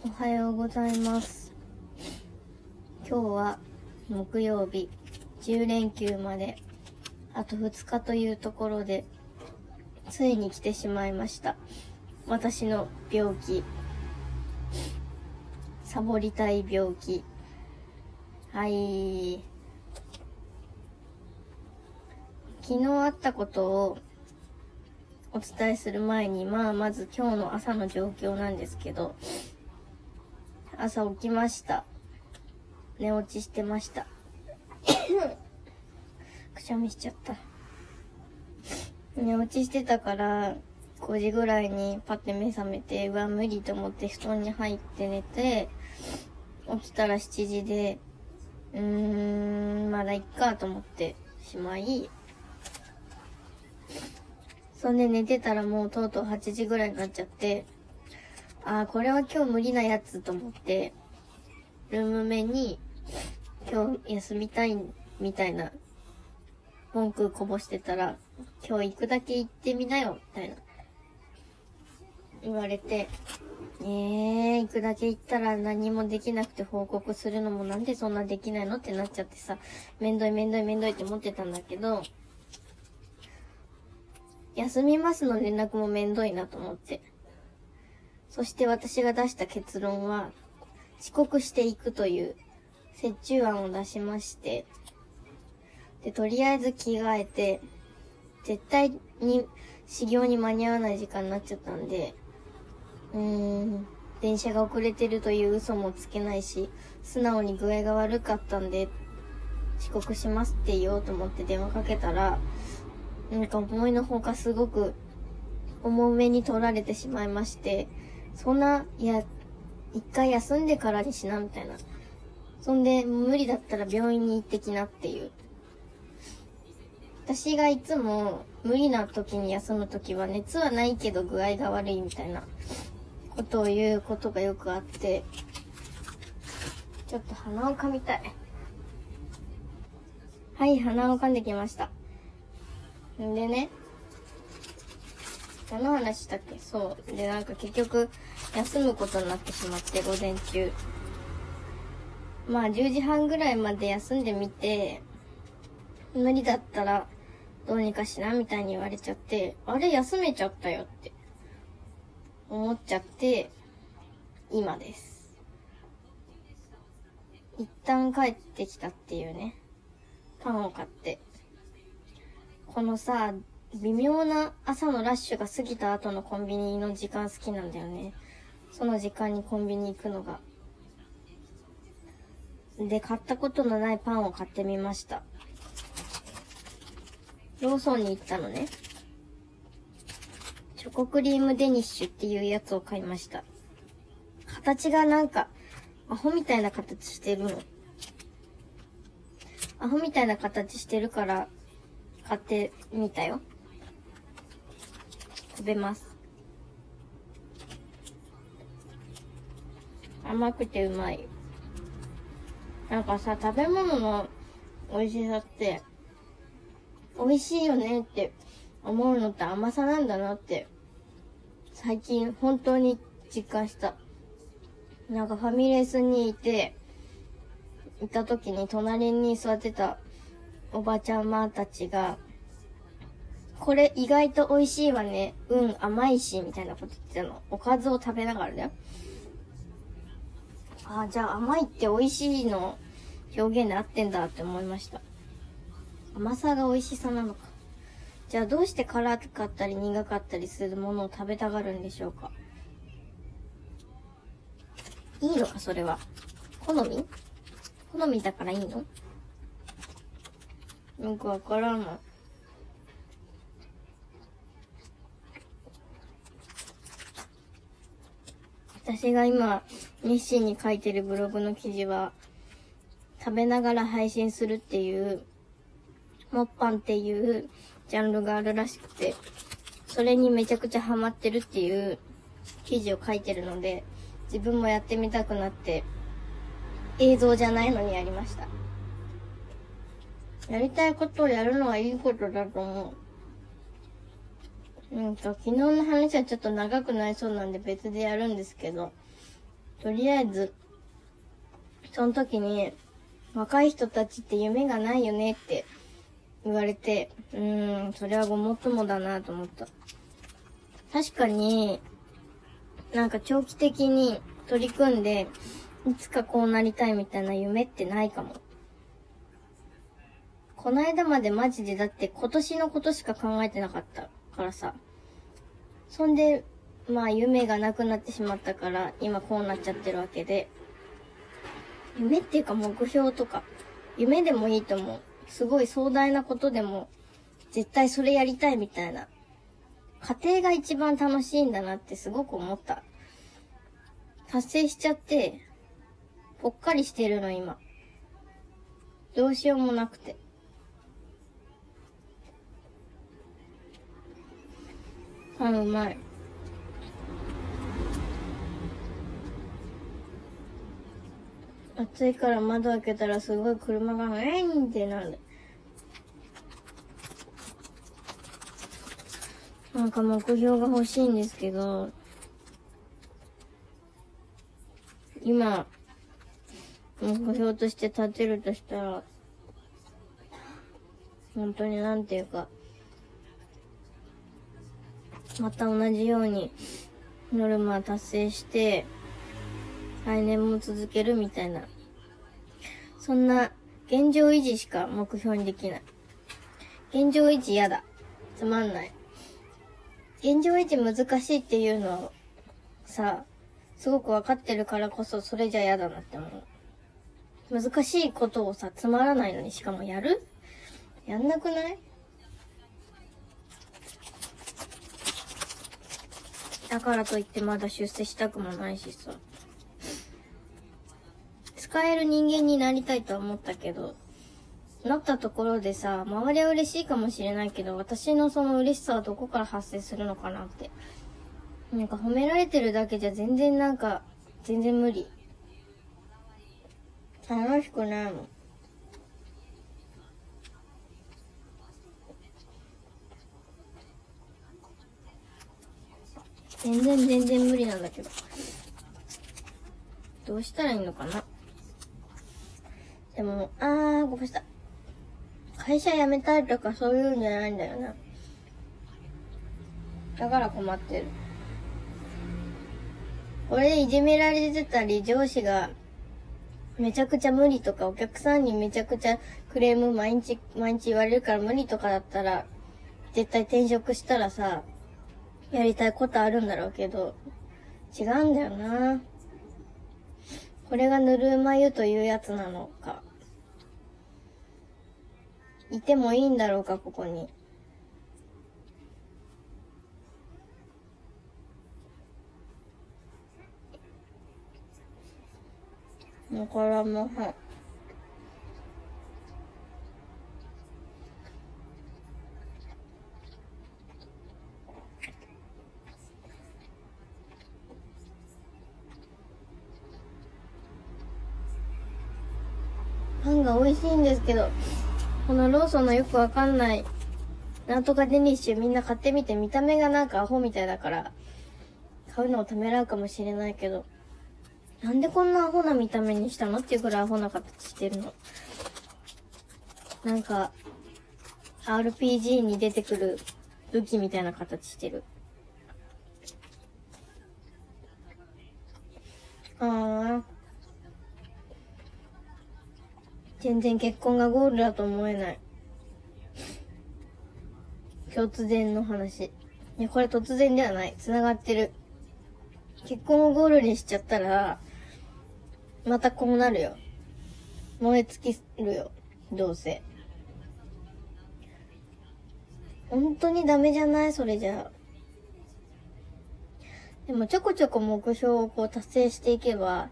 おはようございます。今日は木曜日、10連休まであと2日というところで、ついに来てしまいました。私の病気。サボりたい病気。はい。昨日あったことをお伝えする前に、まあまず今日の朝の状況なんですけど、朝起きました。寝落ちしてました。くしゃみしちゃった。寝落ちしてたから、5時ぐらいにパッて目覚めて、うわ、無理と思って布団に入って寝て、起きたら7時で、うーん、まだいっかと思ってしまい、そんで寝てたらもうとうとう8時ぐらいになっちゃって、ああ、これは今日無理なやつと思って、ルームメに、今日休みたいみたいな文句こぼしてたら、今日行くだけ行ってみなよ、みたいな。言われて、えー、行くだけ行ったら何もできなくて報告するのもなんでそんなできないのってなっちゃってさ、めんどいめんどいめんどいって思ってたんだけど、休みますの連絡もめんどいなと思って。そして私が出した結論は、遅刻していくという折衷案を出しまして、で、とりあえず着替えて、絶対に始業に間に合わない時間になっちゃったんで、うーん、電車が遅れてるという嘘もつけないし、素直に具合が悪かったんで、遅刻しますって言おうと思って電話かけたら、なんか思いのほかすごく重めに取られてしまいまして、そんな、いや、一回休んでからにしな、みたいな。そんで、無理だったら病院に行ってきなっていう。私がいつも無理な時に休む時は熱はないけど具合が悪いみたいなことを言うことがよくあって、ちょっと鼻を噛みたい。はい、鼻を噛んできました。んでね、何の話したっけ？そう。で、なんか結局、休むことになってしまって、午前中。まあ、10時半ぐらいまで休んでみて、無理だったら、どうにかしな、みたいに言われちゃって、あれ、休めちゃったよって、思っちゃって、今です。一旦帰ってきたっていうね、パンを買って。このさ、微妙な朝のラッシュが過ぎた後のコンビニの時間好きなんだよね。その時間にコンビニ行くのが。で、買ったことのないパンを買ってみました。ローソンに行ったのね。チョコクリームデニッシュっていうやつを買いました。形がなんか、アホみたいな形してるの。アホみたいな形してるから、買ってみたよ。食べます。甘くてうまい。なんかさ、食べ物の美味しさって、美味しいよねって思うのって甘さなんだなって、最近本当に実感した。なんかファミレスにいて、いた時に隣に座ってたおばちゃまたちが、これ意外と美味しいわね。うん、甘いし、みたいなこと言ってたの。おかずを食べながらだよ。ああ、じゃあ甘いって美味しいの表現で合ってんだって思いました。甘さが美味しさなのか。じゃあどうして辛かったり苦かったりするものを食べたがるんでしょうか。いいのか、それは。好み？好みだからいいの？よくわからんの。私が今、熱心に書いてるブログの記事は、食べながら配信するっていう、モッパンっていうジャンルがあるらしくて、それにめちゃくちゃハマってるっていう記事を書いてるので、自分もやってみたくなって、映像じゃないのにやりました。やりたいことをやるのはいいことだと思う。なんか昨日の話はちょっと長くなりそうなんで別でやるんですけど、とりあえず、その時に、若い人たちって夢がないよねって言われて、うーん、それはごもっともだなと思った。確かに、なんか長期的に取り組んで、いつかこうなりたいみたいな夢ってないかも。この間までマジでだって今年のことしか考えてなかったからさ。そんで、まあ夢がなくなってしまったから、今こうなっちゃってるわけで。夢っていうか目標とか、夢でもいいと思う。すごい壮大なことでも、絶対それやりたいみたいな。家庭が一番楽しいんだなってすごく思った。達成しちゃって、ぽっかりしてるの今。どうしようもなくて。あ、うまい。暑いから窓開けたらすごい車がウェインってなる。なんか目標が欲しいんですけど、今、目標として立てるとしたら、本当になんていうか、また同じようにノルマ達成して、来年も続けるみたいな。そんな現状維持しか目標にできない。現状維持嫌だ。つまんない。現状維持難しいっていうのをさ、すごくわかってるからこそそれじゃ嫌だなって思う。難しいことをさ、つまらないのにしかもやる？やんなくない？だからといってまだ出世したくもないしさ。使える人間になりたいとは思ったけど、なったところでさ、周りは嬉しいかもしれないけど、私のその嬉しさはどこから発生するのかなって。なんか褒められてるだけじゃ全然なんか、全然無理。楽しくないもん。全然全然無理なんだけど。どうしたらいいのかなでも、あー、ごめんなさい。会社辞めたいとかそういうんじゃないんだよな。だから困ってる。これでいじめられてたり、上司がめちゃくちゃ無理とか、お客さんにめちゃくちゃクレーム毎日、毎日言われるから無理とかだったら、絶対転職したらさ、やりたいことあるんだろうけど、違うんだよな。これがぬるま湯というやつなのか。いてもいいんだろうか、ここに。だからもう、が美味しいんですけど、このローソンのよくわかんない、なんとかデニッシュみんな買ってみて見た目がなんかアホみたいだから、買うのをためらうかもしれないけど、なんでこんなアホな見た目にしたのっていうくらいアホな形してるの。なんか、RPG に出てくる武器みたいな形してる。ああ。全然結婚がゴールだと思えない。突然の話。いや、これ突然ではない。繋がってる。結婚をゴールにしちゃったら、またこうなるよ。燃え尽きるよ。どうせ。本当にダメじゃない？それじゃ。でもちょこちょこ目標をこう達成していけば、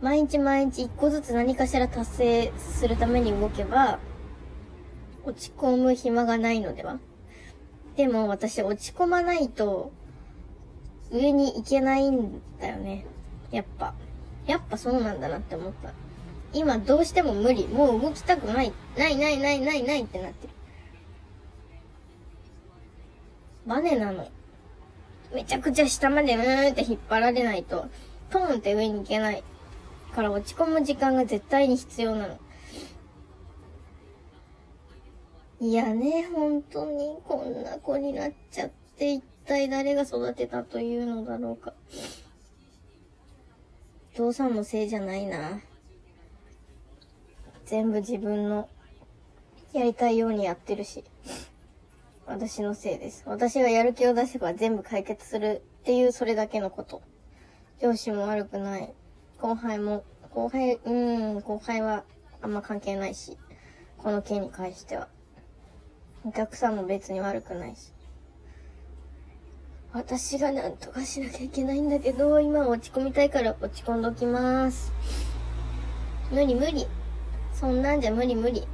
毎日毎日一個ずつ何かしら達成するために動けば、落ち込む暇がないのでは？でも私落ち込まないと、上に行けないんだよね。やっぱ。やっぱそうなんだなって思った。今どうしても無理。もう動きたくない。ないないないないないってなってる。バネなの。めちゃくちゃ下までうーんって引っ張られないと、トーンって上に行けない。から落ち込む時間が絶対に必要なの。いやね、本当にこんな子になっちゃって一体誰が育てたというのだろうか。父さんのせいじゃないな。全部自分のやりたいようにやってるし。私のせいです。私がやる気を出せば全部解決するっていうそれだけのこと。上司も悪くない。後輩も、後輩、うーん、後輩はあんま関係ないし。この件に関しては。お客さんも別に悪くないし。私がなんとかしなきゃいけないんだけど、今落ち込みたいから落ち込んどきます。無理無理。そんなんじゃ無理無理。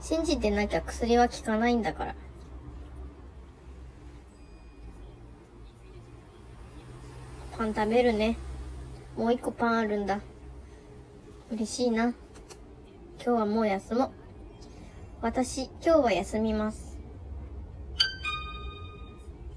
信じてなきゃ薬は効かないんだから。パン食べるね。もう一個パンあるんだ。嬉しいな。今日はもう休もう。私、今日は休みます。